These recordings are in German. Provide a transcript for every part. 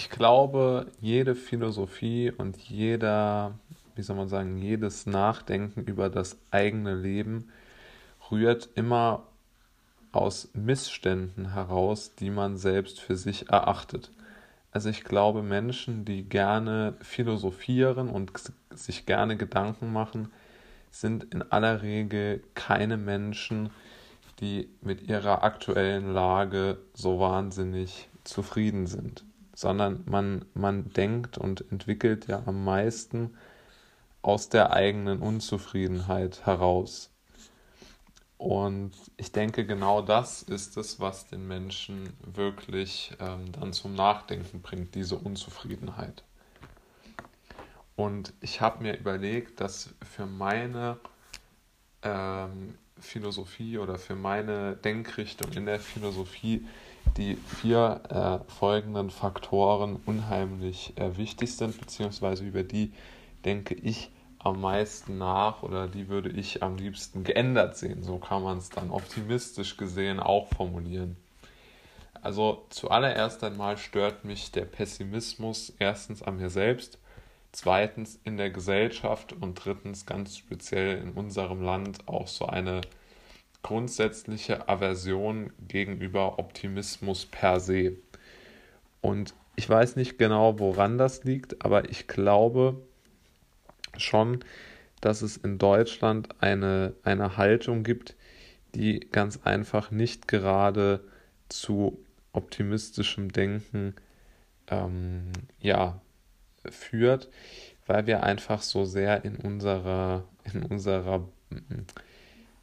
ich glaube, jede Philosophie und jeder, wie soll man sagen, jedes Nachdenken über das eigene Leben rührt immer aus Missständen heraus, die man selbst für sich erachtet. Also ich glaube, Menschen, die gerne philosophieren und sich gerne Gedanken machen, sind in aller Regel keine Menschen, die mit ihrer aktuellen Lage so wahnsinnig zufrieden sind, sondern man, man denkt und entwickelt ja am meisten aus der eigenen Unzufriedenheit heraus. Und ich denke, genau das ist es, was den Menschen wirklich ähm, dann zum Nachdenken bringt, diese Unzufriedenheit. Und ich habe mir überlegt, dass für meine ähm, Philosophie oder für meine Denkrichtung in der Philosophie die vier äh, folgenden Faktoren unheimlich äh, wichtig sind, beziehungsweise über die denke ich am meisten nach oder die würde ich am liebsten geändert sehen. So kann man es dann optimistisch gesehen auch formulieren. Also zuallererst einmal stört mich der Pessimismus erstens an mir selbst, zweitens in der Gesellschaft und drittens ganz speziell in unserem Land auch so eine grundsätzliche Aversion gegenüber Optimismus per se. Und ich weiß nicht genau, woran das liegt, aber ich glaube, schon, dass es in Deutschland eine, eine Haltung gibt, die ganz einfach nicht gerade zu optimistischem Denken ähm, ja, führt, weil wir einfach so sehr in unserer, in unserer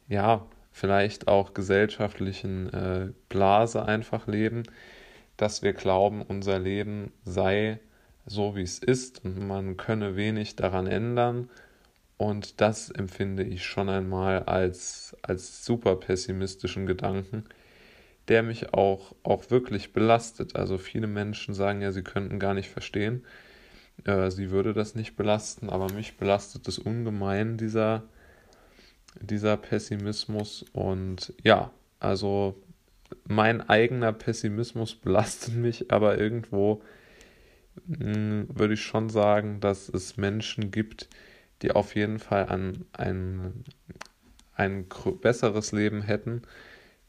ja, vielleicht auch gesellschaftlichen äh, Blase einfach leben, dass wir glauben, unser Leben sei so wie es ist und man könne wenig daran ändern. Und das empfinde ich schon einmal als, als super pessimistischen Gedanken, der mich auch, auch wirklich belastet. Also viele Menschen sagen ja, sie könnten gar nicht verstehen, äh, sie würde das nicht belasten, aber mich belastet es ungemein, dieser, dieser Pessimismus. Und ja, also mein eigener Pessimismus belastet mich, aber irgendwo hm, würde ich schon sagen, dass es Menschen gibt, die auf jeden Fall an ein, ein besseres Leben hätten,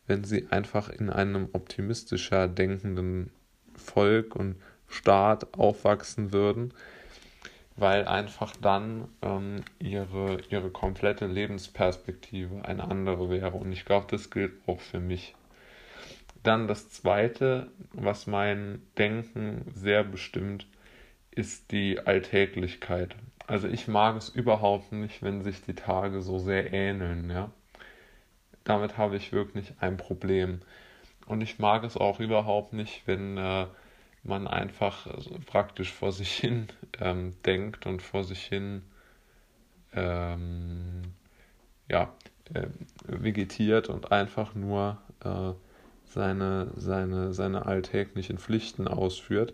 wenn sie einfach in einem optimistischer denkenden Volk und Staat aufwachsen würden, weil einfach dann ähm, ihre, ihre komplette Lebensperspektive eine andere wäre. Und ich glaube, das gilt auch für mich. Dann das Zweite, was mein Denken sehr bestimmt, ist die Alltäglichkeit. Also ich mag es überhaupt nicht, wenn sich die Tage so sehr ähneln, ja. Damit habe ich wirklich ein Problem. Und ich mag es auch überhaupt nicht, wenn äh, man einfach also praktisch vor sich hin ähm, denkt und vor sich hin ähm, ja, äh, vegetiert und einfach nur äh, seine, seine, seine alltäglichen Pflichten ausführt.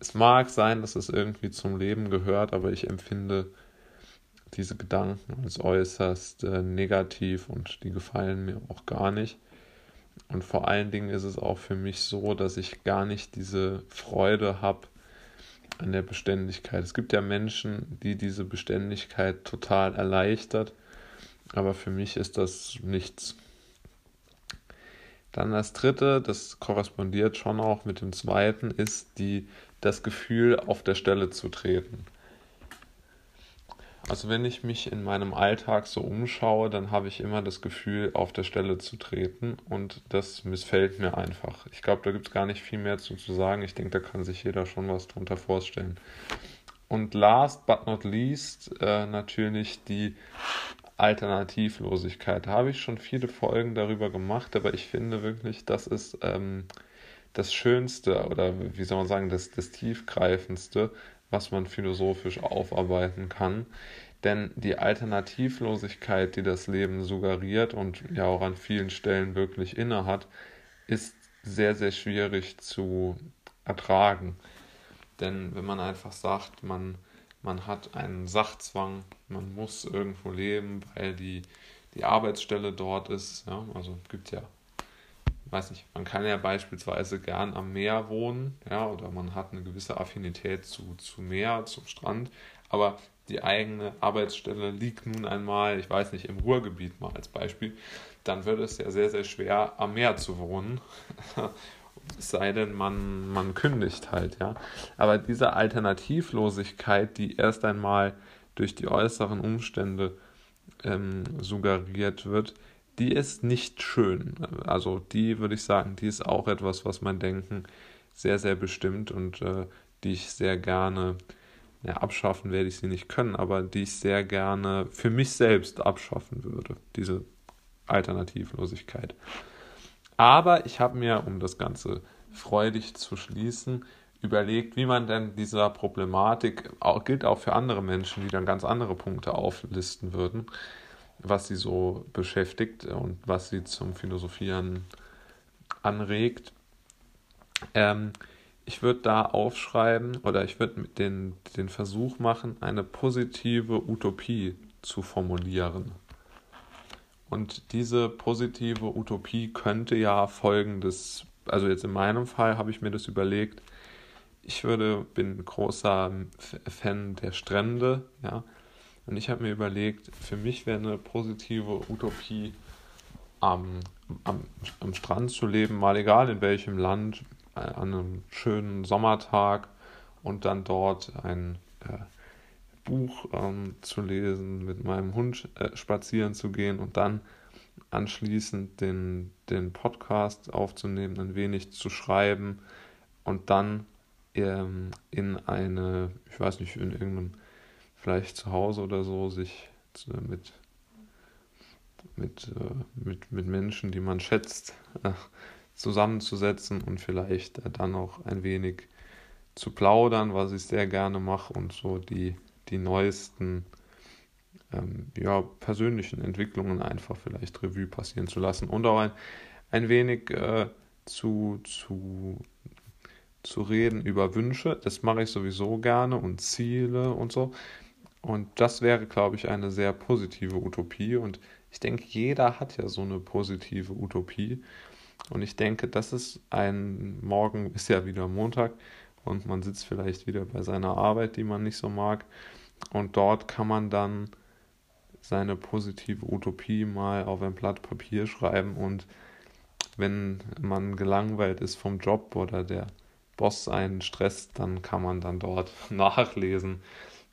Es mag sein, dass es irgendwie zum Leben gehört, aber ich empfinde diese Gedanken als äußerst äh, negativ und die gefallen mir auch gar nicht. Und vor allen Dingen ist es auch für mich so, dass ich gar nicht diese Freude habe an der Beständigkeit. Es gibt ja Menschen, die diese Beständigkeit total erleichtert, aber für mich ist das nichts. Dann das dritte, das korrespondiert schon auch mit dem zweiten, ist die, das Gefühl, auf der Stelle zu treten. Also wenn ich mich in meinem Alltag so umschaue, dann habe ich immer das Gefühl, auf der Stelle zu treten und das missfällt mir einfach. Ich glaube, da gibt es gar nicht viel mehr zu, sagen. Ich denke, da kann sich jeder schon was drunter vorstellen. Und last but not least äh, natürlich die Alternativlosigkeit. Da habe ich schon viele Folgen darüber gemacht, aber ich finde wirklich, das ist ähm, das Schönste oder wie soll man sagen, das, das Tiefgreifendste, was man philosophisch aufarbeiten kann. Denn die Alternativlosigkeit, die das Leben suggeriert und ja auch an vielen Stellen wirklich innehat, ist sehr, sehr schwierig zu ertragen. Denn wenn man einfach sagt, man man hat einen Sachzwang, man muss irgendwo leben, weil die, die Arbeitsstelle dort ist. Ja? Also gibt ja weiß nicht, man kann ja beispielsweise gern am Meer wohnen, ja, oder man hat eine gewisse Affinität zu, zu Meer, zum Strand, aber die eigene Arbeitsstelle liegt nun einmal, ich weiß nicht, im Ruhrgebiet mal als Beispiel, dann wird es ja sehr, sehr schwer, am Meer zu wohnen. es sei denn, man, man kündigt halt, ja. Aber diese Alternativlosigkeit, die erst einmal durch die äußeren Umstände ähm, suggeriert wird, die ist nicht schön. Also die würde ich sagen, die ist auch etwas, was mein Denken sehr, sehr bestimmt und äh, die ich sehr gerne, ja, abschaffen werde ich sie nicht können, aber die ich sehr gerne für mich selbst abschaffen würde, diese Alternativlosigkeit. Aber ich habe mir, um das Ganze freudig zu schließen, überlegt, wie man denn dieser Problematik, auch, gilt auch für andere Menschen, die dann ganz andere Punkte auflisten würden, was sie so beschäftigt und was sie zum Philosophieren anregt. Ähm, ich würde da aufschreiben oder ich würde den, den Versuch machen, eine positive Utopie zu formulieren. Und diese positive Utopie könnte ja folgendes, also jetzt in meinem Fall habe ich mir das überlegt, ich würde, bin großer Fan der Strände, ja, und ich habe mir überlegt, für mich wäre eine positive Utopie, am, am, am Strand zu leben, mal egal in welchem Land, äh, an einem schönen Sommertag und dann dort ein äh, Buch ähm, zu lesen, mit meinem Hund äh, spazieren zu gehen und dann anschließend den, den Podcast aufzunehmen, ein wenig zu schreiben und dann ähm, in eine, ich weiß nicht, in irgendeinem vielleicht zu Hause oder so sich mit, mit, äh, mit, mit Menschen, die man schätzt, äh, zusammenzusetzen und vielleicht äh, dann auch ein wenig zu plaudern, was ich sehr gerne mache und so die, die neuesten ähm, ja, persönlichen Entwicklungen einfach vielleicht Revue passieren zu lassen und auch ein, ein wenig äh, zu, zu, zu reden über Wünsche. Das mache ich sowieso gerne und Ziele und so. Und das wäre, glaube ich, eine sehr positive Utopie. Und ich denke, jeder hat ja so eine positive Utopie. Und ich denke, das ist ein, morgen ist ja wieder Montag und man sitzt vielleicht wieder bei seiner Arbeit, die man nicht so mag. Und dort kann man dann seine positive Utopie mal auf ein Blatt Papier schreiben und wenn man gelangweilt ist vom Job oder der Boss einen stresst, dann kann man dann dort nachlesen,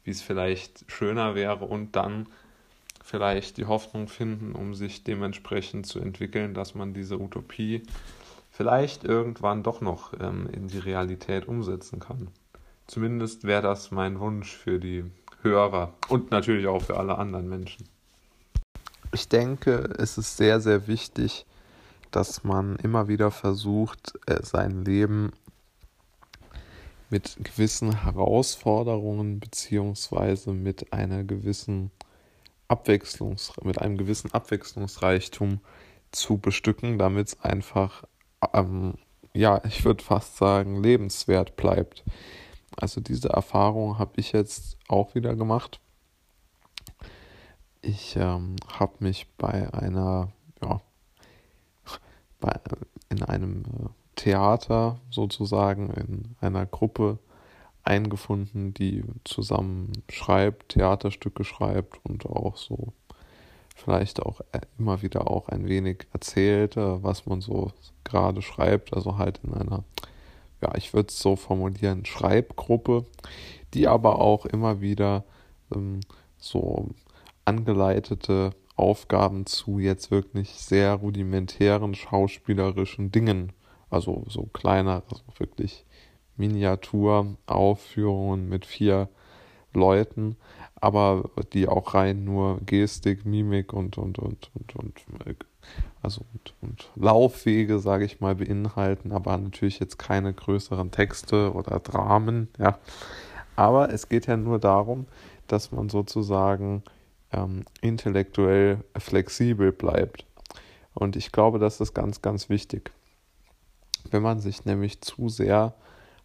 wie es vielleicht schöner wäre und dann vielleicht die Hoffnung finden, um sich dementsprechend zu entwickeln, dass man diese Utopie vielleicht irgendwann doch noch ähm, in die Realität umsetzen kann. Zumindest wäre das mein Wunsch für die Hörer und natürlich auch für alle anderen Menschen. Ich denke, es ist sehr, sehr wichtig, dass man immer wieder versucht, äh, sein Leben mit gewissen Herausforderungen beziehungsweise mit einer gewissen Abwechslungs mit einem gewissen Abwechslungsreichtum zu bestücken, damit es einfach ähm, ja, ich würde fast sagen, lebenswert bleibt. Also diese Erfahrung habe ich jetzt auch wieder gemacht. Ich ähm, habe mich bei einer, ja, bei, in einem äh, Theater sozusagen in einer Gruppe eingefunden, die zusammen schreibt, Theaterstücke schreibt und auch so vielleicht auch äh, immer wieder auch ein wenig erzählt, was man so gerade schreibt, also halt in einer, ja, ich würde es so formulieren, Schreibgruppe, die aber auch immer wieder ähm, so angeleitete Aufgaben zu jetzt wirklich sehr rudimentären schauspielerischen Dingen also so kleinere, also wirklich Miniaturaufführungen mit vier Leuten, aber die auch rein nur Gestik, Mimik und und und und und also und, und Laufwege, sage ich mal, beinhalten, aber natürlich jetzt keine größeren Texte oder Dramen, ja. Aber es geht ja nur darum, dass man sozusagen ähm, intellektuell flexibel bleibt. Und ich glaube, das ist ganz, ganz wichtig. Wenn man sich nämlich zu sehr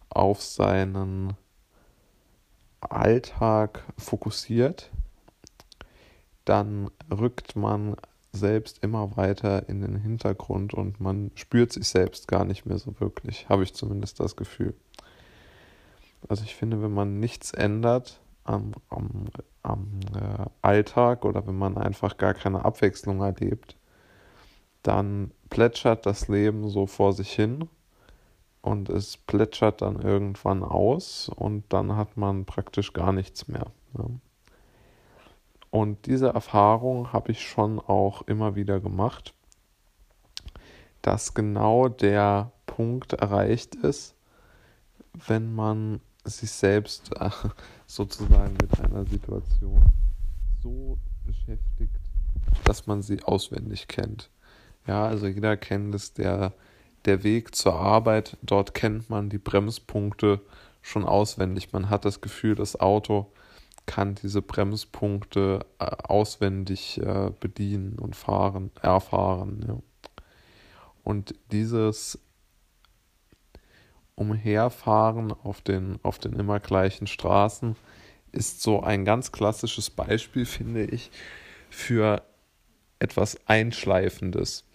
auf seinen Alltag fokussiert, dann rückt man selbst immer weiter in den Hintergrund und man spürt sich selbst gar nicht mehr so wirklich, habe ich zumindest das Gefühl. Also ich finde, wenn man nichts ändert am, am, am äh, Alltag oder wenn man einfach gar keine Abwechslung erlebt, dann plätschert das Leben so vor sich hin und es plätschert dann irgendwann aus und dann hat man praktisch gar nichts mehr. Ne? Und diese Erfahrung habe ich schon auch immer wieder gemacht, dass genau der Punkt erreicht ist, wenn man sich selbst sozusagen mit einer Situation so beschäftigt, dass man sie auswendig kennt. Ja, also jeder kennt es, der, der Weg zur Arbeit, dort kennt man die Bremspunkte schon auswendig. Man hat das Gefühl, das Auto kann diese Bremspunkte äh, auswendig äh, bedienen und fahren, erfahren. Ja. Und dieses Umherfahren auf den, auf den immer gleichen Straßen ist so ein ganz klassisches Beispiel, finde ich, für etwas Einschleifendes.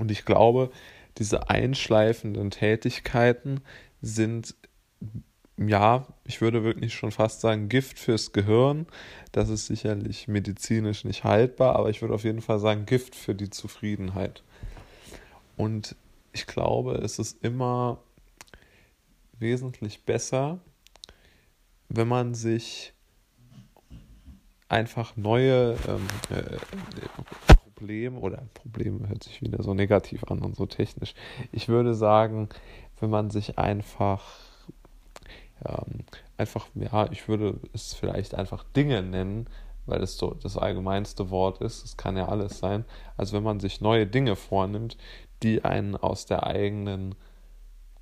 Und ich glaube, diese einschleifenden Tätigkeiten sind ja, ich würde wirklich schon fast sagen, Gift fürs Gehirn. Das ist sicherlich medizinisch nicht haltbar, aber ich würde auf jeden Fall sagen, Gift für die Zufriedenheit. Und ich glaube, es ist immer wesentlich besser, wenn man sich einfach neue ähm, äh, Probleme oder Probleme hört sich wieder so negativ an und so technisch. Ich würde sagen, wenn man sich einfach ähm, einfach, ja, ich würde es vielleicht einfach Dinge nennen, weil es so das allgemeinste Wort ist. Es kann ja alles sein. Also wenn man sich neue Dinge vornimmt, die einen aus der eigenen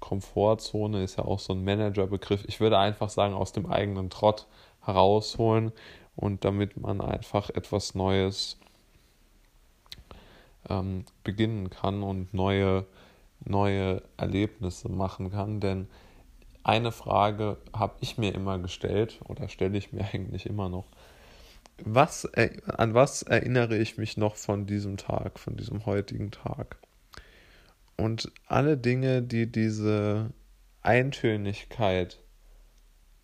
Komfortzone, ist ja auch so ein Managerbegriff, ich würde einfach sagen, aus dem eigenen Trott herausholen und damit man einfach etwas Neues ähm, beginnen kann und neue, neue Erlebnisse machen kann. Denn eine Frage habe ich mir immer gestellt oder stelle ich mir eigentlich immer noch. Was, an was erinnere ich mich noch von diesem Tag, von diesem heutigen Tag? Und alle Dinge, die diese Eintönigkeit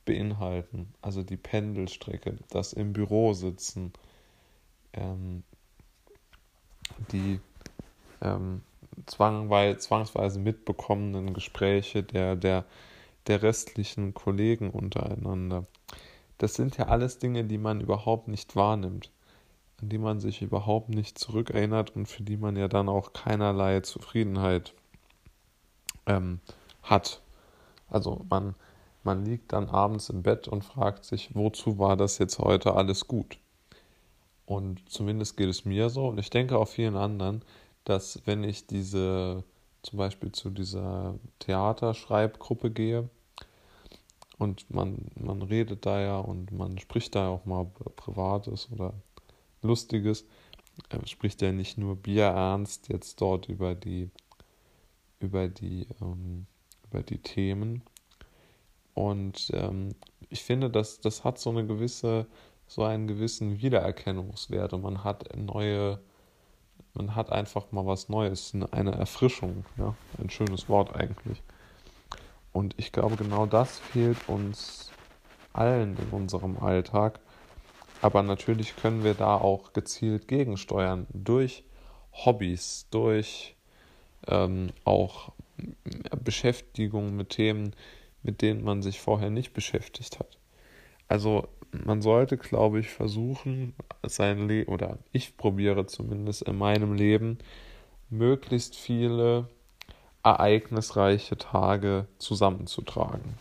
beinhalten, also die Pendelstrecke, das im Büro sitzen, ähm, die ähm, zwangsweise mitbekommenen Gespräche der, der der restlichen Kollegen untereinander. Das sind ja alles Dinge, die man überhaupt nicht wahrnimmt, an die man sich überhaupt nicht zurückerinnert und für die man ja dann auch keinerlei Zufriedenheit ähm, hat. Also man, man liegt dann abends im Bett und fragt sich, wozu war das jetzt heute alles gut? Und zumindest geht es mir so. Und ich denke auch vielen anderen, dass wenn ich diese zum Beispiel zu dieser Theaterschreibgruppe gehe und man, man redet da ja und man spricht da auch mal Privates oder Lustiges, er spricht ja nicht nur bierernst jetzt dort über die über die ähm, über die Themen. Und ähm, ich finde, dass das hat so eine gewisse so einen gewissen Wiedererkennungswert und man hat neue man hat einfach mal was Neues, eine Erfrischung, ja, ein schönes Wort eigentlich. Und ich glaube, genau das fehlt uns allen in unserem Alltag. Aber natürlich können wir da auch gezielt gegensteuern durch Hobbys, durch ähm, auch Beschäftigung mit Themen, mit denen man sich vorher nicht beschäftigt hat. Also man sollte, glaube ich, versuchen, sein Leben, oder ich probiere zumindest in meinem Leben, möglichst viele ereignisreiche Tage zusammenzutragen.